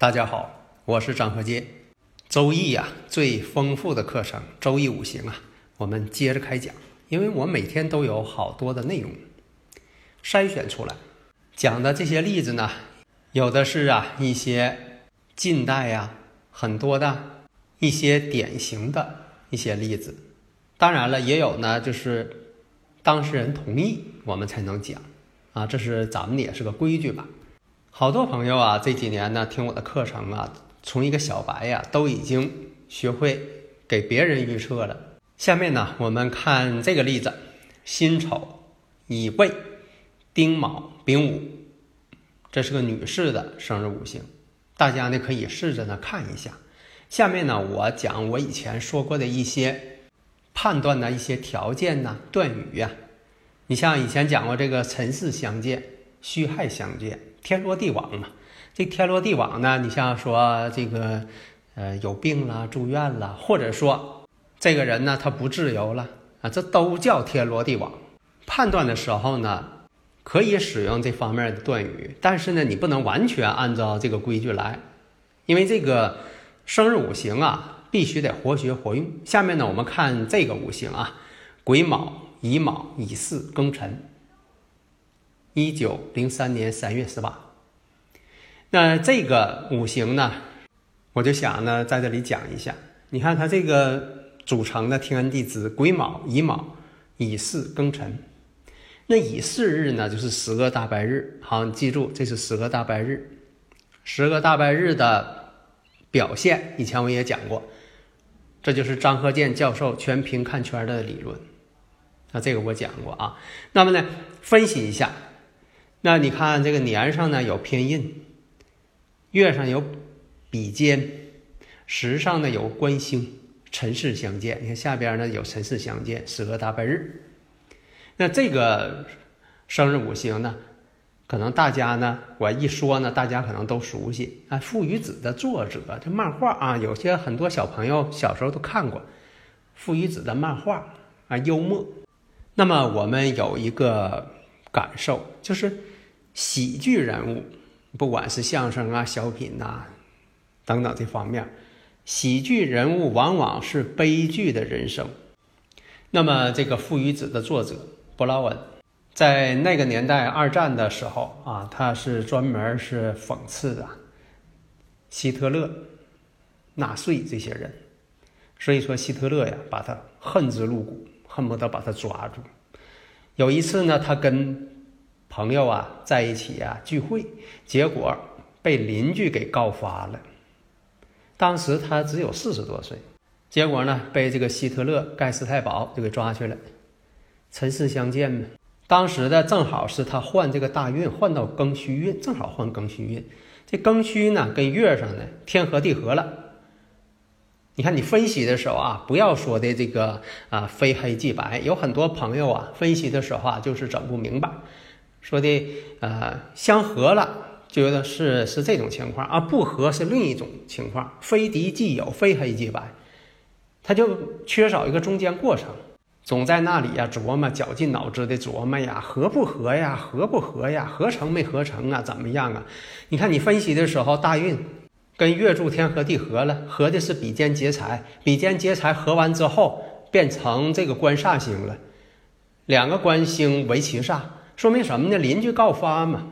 大家好，我是张和杰。周易呀，最丰富的课程《周易五行》啊，我们接着开讲。因为我每天都有好多的内容筛选出来讲的这些例子呢，有的是啊一些近代呀很多的一些典型的一些例子，当然了，也有呢就是当事人同意我们才能讲啊，这是咱们也是个规矩吧。好多朋友啊，这几年呢听我的课程啊，从一个小白呀，都已经学会给别人预测了。下面呢，我们看这个例子：辛丑、乙未、丁卯、丙午，这是个女士的生日五行。大家呢可以试着呢看一下。下面呢，我讲我以前说过的一些判断的一些条件呢、断语呀。你像以前讲过这个辰巳相见、戌亥相见。天罗地网嘛，这天罗地网呢？你像说这个，呃，有病了，住院了，或者说这个人呢，他不自由了啊，这都叫天罗地网。判断的时候呢，可以使用这方面的断语，但是呢，你不能完全按照这个规矩来，因为这个生日五行啊，必须得活学活用。下面呢，我们看这个五行啊，癸卯、乙卯、乙巳、庚辰。一九零三年三月十八，那这个五行呢，我就想呢，在这里讲一下。你看它这个组成的天干地支：癸卯、乙卯、乙巳、庚辰。那乙巳日呢，就是十个大白日。好，你记住，这是十个大白日。十个大白日的表现，以前我也讲过，这就是张鹤健教授全凭看圈的理论。那这个我讲过啊。那么呢，分析一下。那你看这个年上呢有偏印，月上有比肩，时上呢有官星，辰巳相见。你看下边呢有辰巳相见，十个大半日。那这个生日五行呢，可能大家呢我一说呢，大家可能都熟悉啊。父与子的作者，这漫画啊，有些很多小朋友小时候都看过父与子的漫画啊，幽默。那么我们有一个。感受就是喜剧人物，不管是相声啊、小品呐等等这方面，喜剧人物往往是悲剧的人生。那么，这个《父与子》的作者布劳恩，在那个年代二战的时候啊，他是专门是讽刺啊希特勒、纳粹这些人，所以说希特勒呀，把他恨之入骨，恨不得把他抓住。有一次呢，他跟朋友啊在一起啊聚会，结果被邻居给告发了。当时他只有四十多岁，结果呢被这个希特勒盖世太保就给抓去了。辰巳相见嘛，当时的正好是他换这个大运，换到庚戌运，正好换庚戌运。这庚戌呢跟月上呢天合地合了。你看，你分析的时候啊，不要说的这个啊非黑即白。有很多朋友啊，分析的时候啊，就是整不明白，说的呃相合了，觉得是是这种情况啊，不合是另一种情况，非敌即友，非黑即白，他就缺少一个中间过程，总在那里呀琢磨，绞尽脑汁的琢磨呀，合不合呀，合不合呀，合成没合成啊，怎么样啊？你看你分析的时候，大运。跟月柱天合地合了，合的是比肩劫财，比肩劫财合完之后变成这个官煞星了，两个官星为其煞，说明什么呢？邻居告发嘛，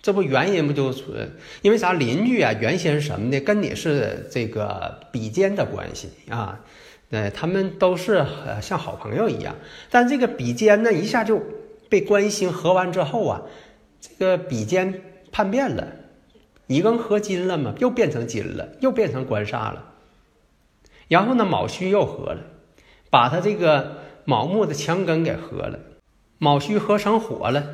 这不原因不就存？因为啥？邻居啊，原先什么呢？跟你是这个比肩的关系啊，呃，他们都是呃像好朋友一样，但这个比肩呢，一下就被官星合完之后啊，这个比肩叛变了。乙庚合金了嘛，又变成金了，又变成官煞了。然后呢，卯戌又合了，把他这个卯木的墙根给合了，卯戌合成火了，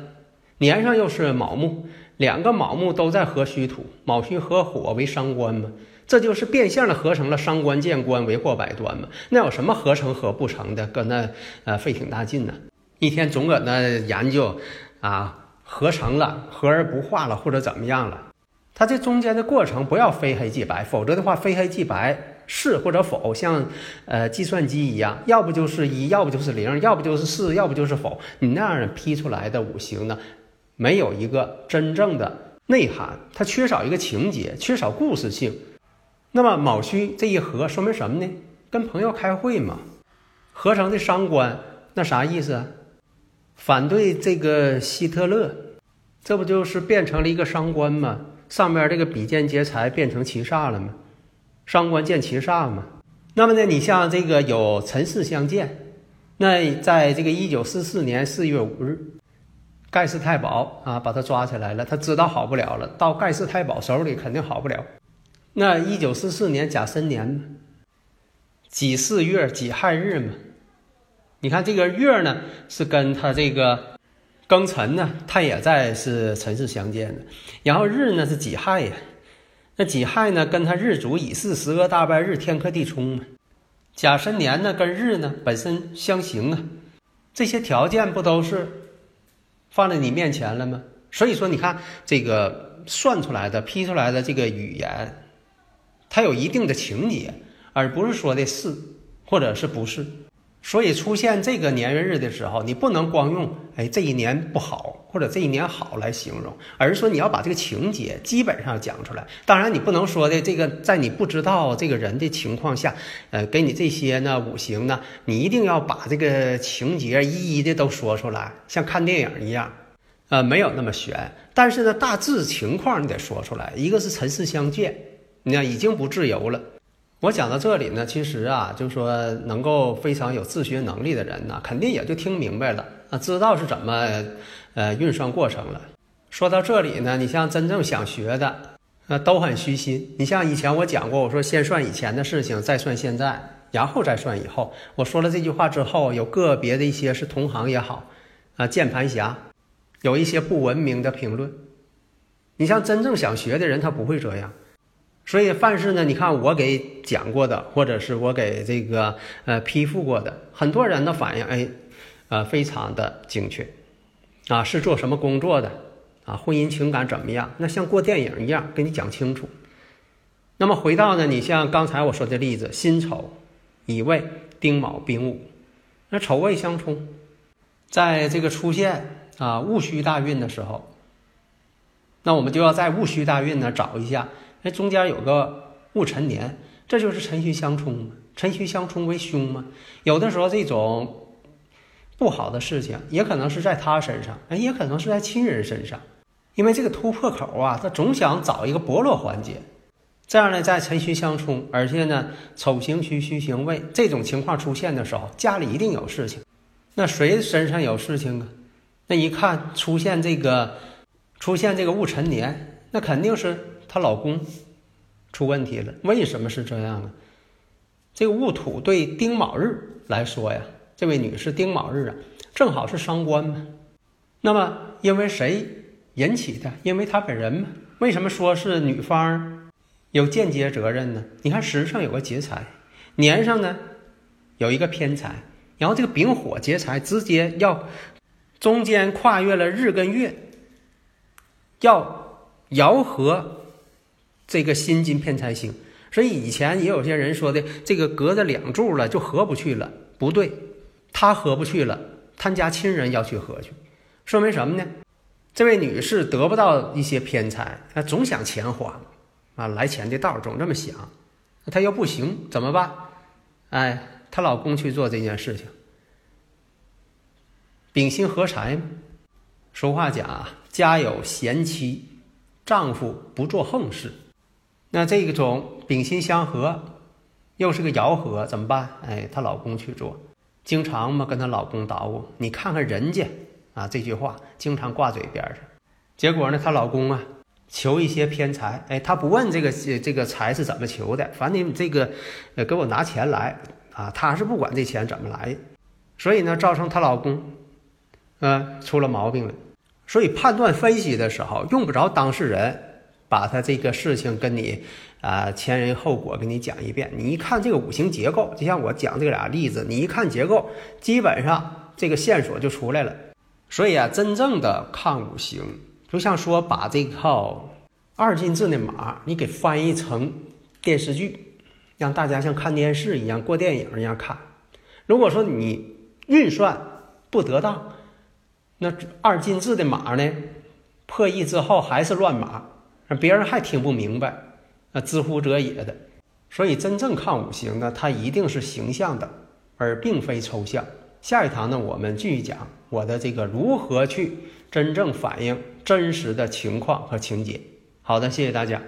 年上又是卯木，两个卯木都在合戌土，卯戌合火为伤官嘛，这就是变相的合成了伤官见官，为祸百端嘛。那有什么合成合不成的？搁那呃费挺大劲呢，一天总搁那研究啊。合成了，合而不化了，或者怎么样了？它这中间的过程不要非黑即白，否则的话，非黑即白是或者否，像呃计算机一样，要不就是一，要不就是零，要不就是是，要不就是否。你那样批出来的五行呢，没有一个真正的内涵，它缺少一个情节，缺少故事性。那么卯戌这一合，说明什么呢？跟朋友开会嘛，合成的伤官，那啥意思？反对这个希特勒，这不就是变成了一个伤官吗？上面这个比肩劫财变成七煞了吗？伤官见七煞嘛。那么呢，你像这个有陈氏相见，那在这个一九四四年四月五日，盖世太保啊把他抓起来了，他知道好不了了，到盖世太保手里肯定好不了。那一九四四年甲申年己巳月己亥日嘛。你看这个月呢，是跟他这个庚辰呢，他也在是辰巳相见的。然后日呢是己亥呀，那己亥呢跟他日主乙巳十个大半日天克地冲嘛。甲申年呢跟日呢本身相刑啊，这些条件不都是放在你面前了吗？所以说你看这个算出来的、批出来的这个语言，它有一定的情节，而不是说的是或者是不是。所以出现这个年月日的时候，你不能光用“哎，这一年不好”或者“这一年好”来形容，而是说你要把这个情节基本上讲出来。当然，你不能说的这个在你不知道这个人的情况下，呃，给你这些呢五行呢，你一定要把这个情节一一的都说出来，像看电影一样，呃，没有那么玄。但是呢，大致情况你得说出来。一个是尘世相见，你看已经不自由了。我讲到这里呢，其实啊，就是说能够非常有自学能力的人呢，肯定也就听明白了啊，知道是怎么呃运算过程了。说到这里呢，你像真正想学的，呃，都很虚心。你像以前我讲过，我说先算以前的事情，再算现在，然后再算以后。我说了这句话之后，有个别的一些是同行也好啊，键盘侠，有一些不文明的评论。你像真正想学的人，他不会这样。所以，凡是呢，你看我给讲过的，或者是我给这个呃批复过的，很多人的反应，哎，呃，非常的精确，啊，是做什么工作的，啊，婚姻情感怎么样？那像过电影一样给你讲清楚。那么回到呢，你像刚才我说的例子，辛丑、乙未、丁卯、丙午，那丑未相冲，在这个出现啊戊戌大运的时候，那我们就要在戊戌大运呢找一下。那中间有个戊辰年，这就是辰戌相冲嘛。辰戌相冲为凶嘛。有的时候这种不好的事情，也可能是在他身上，哎，也可能是在亲人身上。因为这个突破口啊，他总想找一个薄弱环节。这样呢，在辰戌相冲，而且呢，丑行戌，戌行未这种情况出现的时候，家里一定有事情。那谁身上有事情啊？那一看出现这个出现这个戊辰年，那肯定是。她老公出问题了，为什么是这样啊？这个戊土对丁卯日来说呀，这位女士丁卯日啊，正好是伤官嘛。那么因为谁引起的？因为她本人嘛。为什么说是女方有间接责任呢？你看时上有个劫财，年上呢有一个偏财，然后这个丙火劫财直接要中间跨越了日跟月，要爻合。这个辛金偏财星，所以以前也有些人说的，这个隔着两柱了就合不去了，不对，他合不去了，他家亲人要去合去，说明什么呢？这位女士得不到一些偏财，她总想钱花，啊，来钱的道总这么想，她又不行怎么办？哎，她老公去做这件事情，丙辛合财嘛俗话讲啊，家有贤妻，丈夫不做横事。那这个种丙辛相合，又是个爻合，怎么办？哎，她老公去做，经常嘛跟她老公捣鼓，你看看人家啊，这句话经常挂嘴边上。结果呢，她老公啊求一些偏财，哎，他不问这个这个财是怎么求的，反正你这个呃给我拿钱来啊，他是不管这钱怎么来，所以呢，造成她老公，呃，出了毛病了。所以判断分析的时候，用不着当事人把他这个事情跟你啊前因后果给你讲一遍。你一看这个五行结构，就像我讲这俩例子，你一看结构，基本上这个线索就出来了。所以啊，真正的看五行。就像说把这套二进制的码你给翻译成电视剧，让大家像看电视一样过电影一样看。如果说你运算不得当，那二进制的码呢破译之后还是乱码，别人还听不明白，那知乎者也的。所以真正看五行呢，它一定是形象的，而并非抽象。下一堂呢，我们继续讲我的这个如何去真正反映真实的情况和情节。好的，谢谢大家。